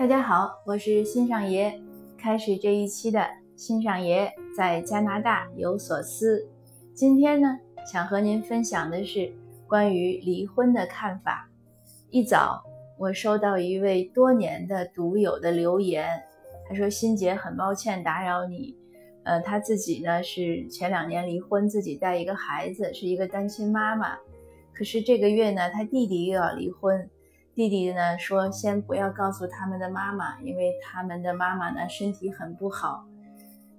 大家好，我是新上爷。开始这一期的新上爷在加拿大有所思。今天呢，想和您分享的是关于离婚的看法。一早，我收到一位多年的读友的留言，他说：“欣姐，很抱歉打扰你。呃，他自己呢是前两年离婚，自己带一个孩子，是一个单亲妈妈。可是这个月呢，他弟弟又要离婚。”弟弟呢说：“先不要告诉他们的妈妈，因为他们的妈妈呢身体很不好。”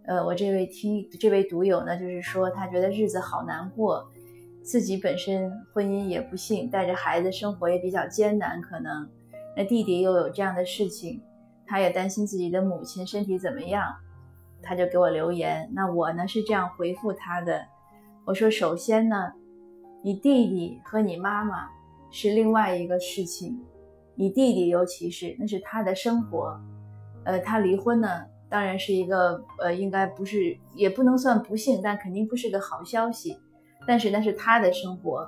呃，我这位听这位读友呢，就是说他觉得日子好难过，自己本身婚姻也不幸，带着孩子生活也比较艰难，可能那弟弟又有这样的事情，他也担心自己的母亲身体怎么样，他就给我留言。那我呢是这样回复他的：我说，首先呢，你弟弟和你妈妈是另外一个事情。你弟弟，尤其是那是他的生活，呃，他离婚呢，当然是一个呃，应该不是，也不能算不幸，但肯定不是个好消息。但是那是他的生活，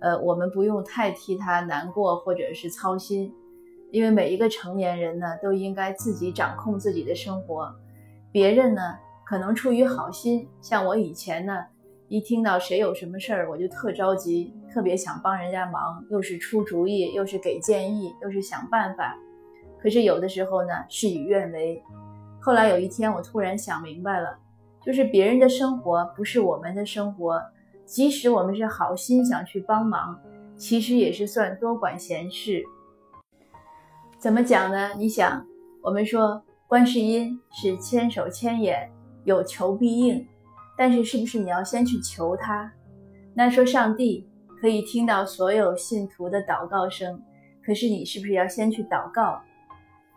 呃，我们不用太替他难过或者是操心，因为每一个成年人呢，都应该自己掌控自己的生活。别人呢，可能出于好心，像我以前呢。一听到谁有什么事儿，我就特着急，特别想帮人家忙，又是出主意，又是给建议，又是想办法。可是有的时候呢，事与愿违。后来有一天，我突然想明白了，就是别人的生活不是我们的生活，即使我们是好心想去帮忙，其实也是算多管闲事。怎么讲呢？你想，我们说观世音是千手千眼，有求必应。但是，是不是你要先去求他？那说上帝可以听到所有信徒的祷告声，可是你是不是要先去祷告？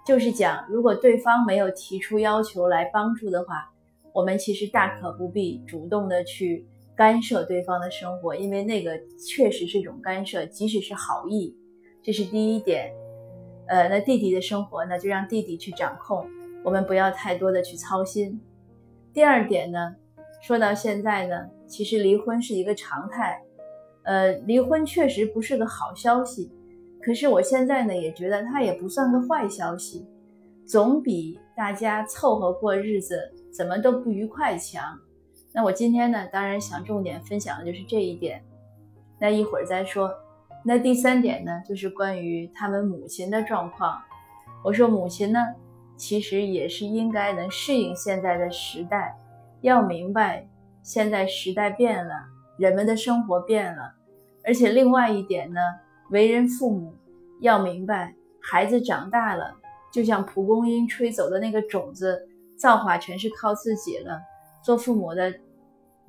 就是讲，如果对方没有提出要求来帮助的话，我们其实大可不必主动的去干涉对方的生活，因为那个确实是一种干涉，即使是好意。这是第一点。呃，那弟弟的生活呢，就让弟弟去掌控，我们不要太多的去操心。第二点呢？说到现在呢，其实离婚是一个常态，呃，离婚确实不是个好消息，可是我现在呢也觉得它也不算个坏消息，总比大家凑合过日子怎么都不愉快强。那我今天呢，当然想重点分享的就是这一点，那一会儿再说。那第三点呢，就是关于他们母亲的状况。我说母亲呢，其实也是应该能适应现在的时代。要明白，现在时代变了，人们的生活变了，而且另外一点呢，为人父母要明白，孩子长大了，就像蒲公英吹走的那个种子，造化全是靠自己了。做父母的，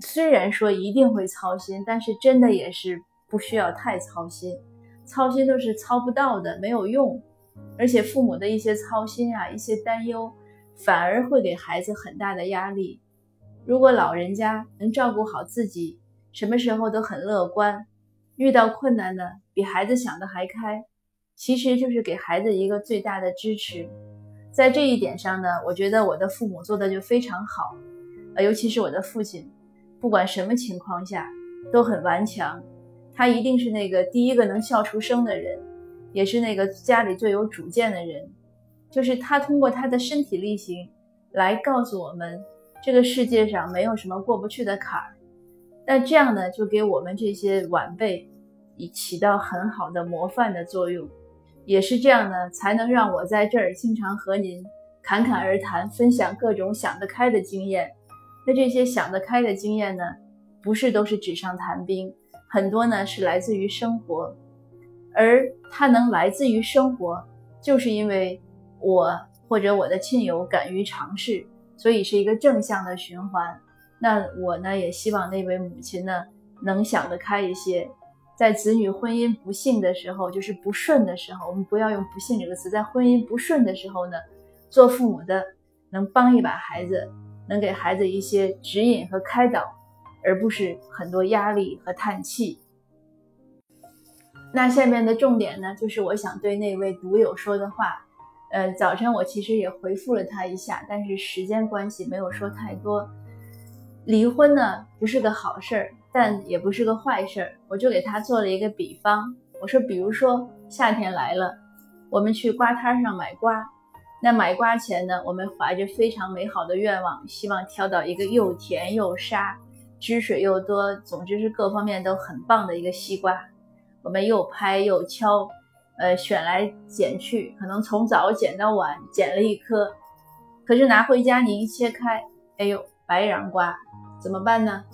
虽然说一定会操心，但是真的也是不需要太操心，操心都是操不到的，没有用。而且父母的一些操心啊，一些担忧，反而会给孩子很大的压力。如果老人家能照顾好自己，什么时候都很乐观，遇到困难呢，比孩子想的还开，其实就是给孩子一个最大的支持。在这一点上呢，我觉得我的父母做的就非常好，呃，尤其是我的父亲，不管什么情况下都很顽强，他一定是那个第一个能笑出声的人，也是那个家里最有主见的人，就是他通过他的身体力行来告诉我们。这个世界上没有什么过不去的坎儿，那这样呢，就给我们这些晚辈以起到很好的模范的作用，也是这样呢，才能让我在这儿经常和您侃侃而谈，分享各种想得开的经验。那这些想得开的经验呢，不是都是纸上谈兵，很多呢是来自于生活，而它能来自于生活，就是因为我或者我的亲友敢于尝试。所以是一个正向的循环。那我呢，也希望那位母亲呢，能想得开一些，在子女婚姻不幸的时候，就是不顺的时候，我们不要用不幸这个词，在婚姻不顺的时候呢，做父母的能帮一把孩子，能给孩子一些指引和开导，而不是很多压力和叹气。那下面的重点呢，就是我想对那位读友说的话。呃，早晨我其实也回复了他一下，但是时间关系没有说太多。离婚呢不是个好事儿，但也不是个坏事儿。我就给他做了一个比方，我说，比如说夏天来了，我们去瓜摊上买瓜，那买瓜前呢，我们怀着非常美好的愿望，希望挑到一个又甜又沙、汁水又多，总之是各方面都很棒的一个西瓜。我们又拍又敲，呃，选来捡去，可能从早捡到晚，捡了一颗。可是拿回家你一切开，哎呦，白瓤瓜，怎么办呢？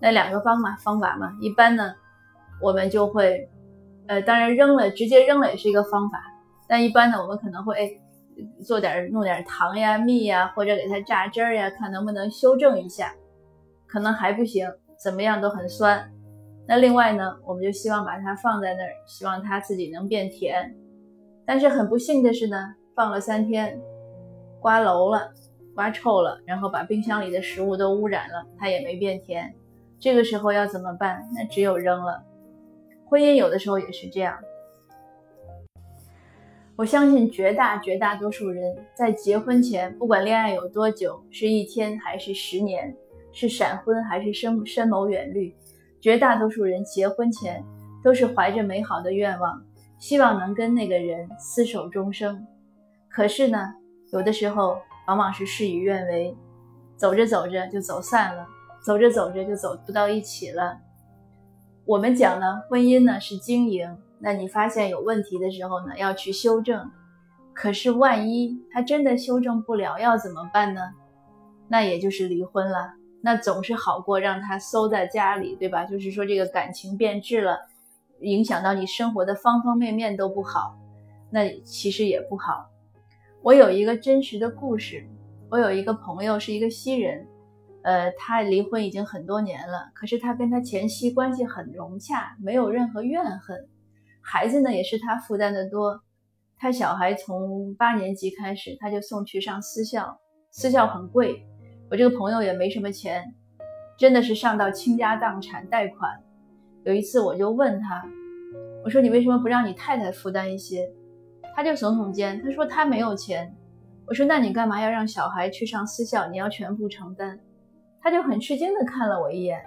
那两个方法方法嘛，一般呢，我们就会，呃，当然扔了，直接扔了也是一个方法。但一般呢，我们可能会哎，做点弄点糖呀、蜜呀，或者给它榨汁儿呀，看能不能修正一下。可能还不行，怎么样都很酸。那另外呢，我们就希望把它放在那儿，希望它自己能变甜。但是很不幸的是呢，放了三天，刮楼了，刮臭了，然后把冰箱里的食物都污染了，它也没变甜。这个时候要怎么办？那只有扔了。婚姻有的时候也是这样。我相信绝大绝大多数人在结婚前，不管恋爱有多久，是一天还是十年，是闪婚还是深深谋远虑，绝大多数人结婚前都是怀着美好的愿望，希望能跟那个人厮守终生。可是呢，有的时候往往是事与愿违，走着走着就走散了。走着走着就走不到一起了。我们讲呢，婚姻呢是经营，那你发现有问题的时候呢，要去修正。可是万一他真的修正不了，要怎么办呢？那也就是离婚了。那总是好过让他收在家里，对吧？就是说这个感情变质了，影响到你生活的方方面面都不好，那其实也不好。我有一个真实的故事，我有一个朋友是一个西人。呃，他离婚已经很多年了，可是他跟他前妻关系很融洽，没有任何怨恨。孩子呢，也是他负担的多。他小孩从八年级开始，他就送去上私校，私校很贵。我这个朋友也没什么钱，真的是上到倾家荡产贷款。有一次我就问他，我说你为什么不让你太太负担一些？他就耸耸肩，他说他没有钱。我说那你干嘛要让小孩去上私校？你要全部承担？他就很吃惊的看了我一眼，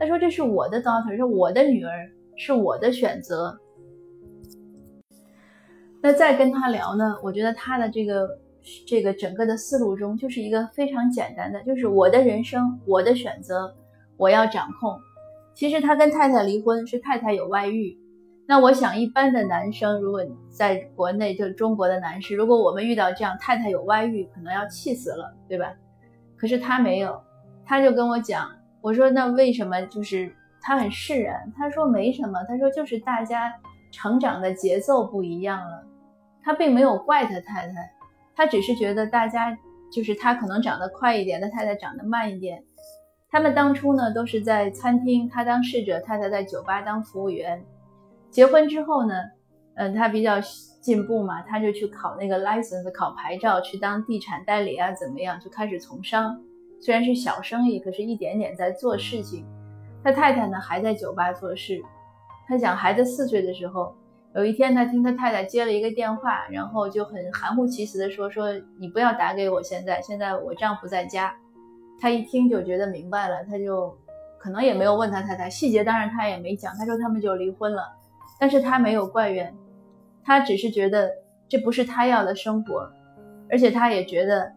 他说：“这是我的 daughter，是我的女儿，是我的选择。”那再跟他聊呢，我觉得他的这个这个整个的思路中，就是一个非常简单的，就是我的人生，我的选择，我要掌控。其实他跟太太离婚是太太有外遇。那我想，一般的男生如果在国内，就中国的男士，如果我们遇到这样太太有外遇，可能要气死了，对吧？可是他没有。他就跟我讲，我说那为什么？就是他很释然，他说没什么，他说就是大家成长的节奏不一样了。他并没有怪他太太，他只是觉得大家就是他可能长得快一点，他太太长得慢一点。他们当初呢都是在餐厅，他当侍者，太太在酒吧当服务员。结婚之后呢，嗯，他比较进步嘛，他就去考那个 license，考牌照，去当地产代理啊，怎么样，就开始从商。虽然是小生意，可是一点点在做事情。他太太呢还在酒吧做事。他讲孩子四岁的时候，有一天他听他太太接了一个电话，然后就很含糊其辞的说：“说你不要打给我，现在现在我丈夫在家。”他一听就觉得明白了，他就可能也没有问他太太细节，当然他也没讲。他说他们就离婚了，但是他没有怪怨，他只是觉得这不是他要的生活，而且他也觉得。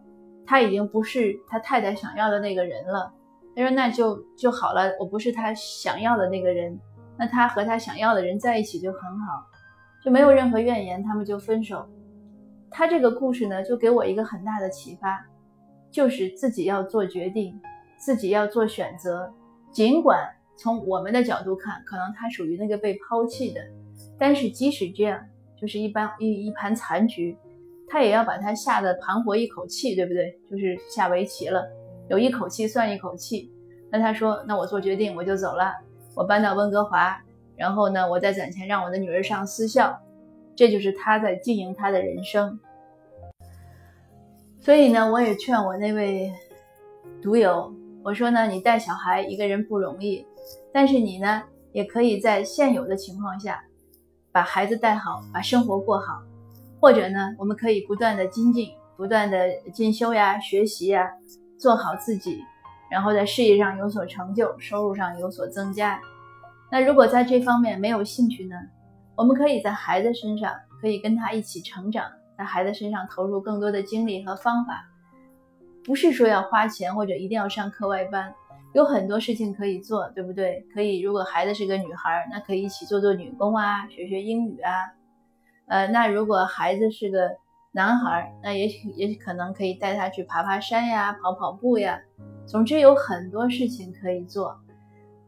他已经不是他太太想要的那个人了。他说：“那就就好了，我不是他想要的那个人，那他和他想要的人在一起就很好，就没有任何怨言，他们就分手。”他这个故事呢，就给我一个很大的启发，就是自己要做决定，自己要做选择。尽管从我们的角度看，可能他属于那个被抛弃的，但是即使这样，就是一般一一盘残局。他也要把他下的盘活一口气，对不对？就是下围棋了，有一口气算一口气。那他说：“那我做决定，我就走了，我搬到温哥华，然后呢，我再攒钱让我的女儿上私校。”这就是他在经营他的人生。所以呢，我也劝我那位读友，我说呢，你带小孩一个人不容易，但是你呢，也可以在现有的情况下，把孩子带好，把生活过好。或者呢，我们可以不断的精进，不断的进修呀、学习呀，做好自己，然后在事业上有所成就，收入上有所增加。那如果在这方面没有兴趣呢，我们可以在孩子身上，可以跟他一起成长，在孩子身上投入更多的精力和方法，不是说要花钱或者一定要上课外班，有很多事情可以做，对不对？可以，如果孩子是个女孩，那可以一起做做女工啊，学学英语啊。呃，那如果孩子是个男孩，那也许也许可能可以带他去爬爬山呀，跑跑步呀。总之有很多事情可以做，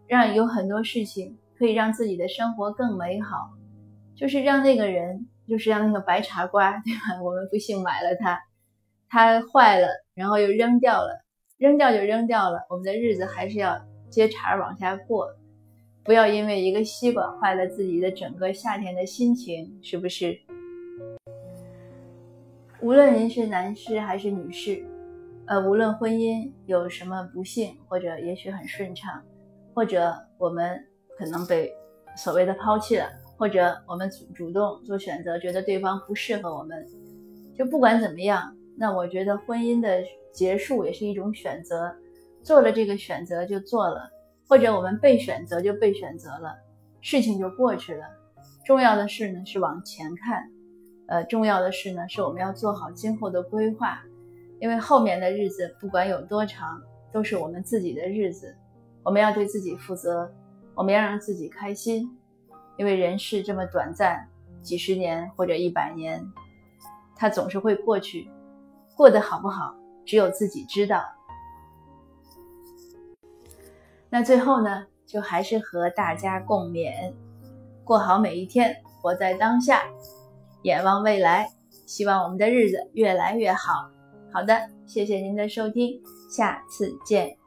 让有很多事情可以让自己的生活更美好，就是让那个人，就是让那个白茶瓜，对吧？我们不幸买了它，它坏了，然后又扔掉了，扔掉就扔掉了。我们的日子还是要接茬往下过，不要因为一个吸管坏了自己的整个夏天的心情，是不是？无论您是男士还是女士。呃，无论婚姻有什么不幸，或者也许很顺畅，或者我们可能被所谓的抛弃了，或者我们主主动做选择，觉得对方不适合我们，就不管怎么样，那我觉得婚姻的结束也是一种选择，做了这个选择就做了，或者我们被选择就被选择了，事情就过去了。重要的是呢是往前看，呃，重要的是呢是我们要做好今后的规划。因为后面的日子不管有多长，都是我们自己的日子，我们要对自己负责，我们要让自己开心。因为人世这么短暂，几十年或者一百年，它总是会过去，过得好不好，只有自己知道。那最后呢，就还是和大家共勉：过好每一天，活在当下，眼望未来，希望我们的日子越来越好。好的，谢谢您的收听，下次见。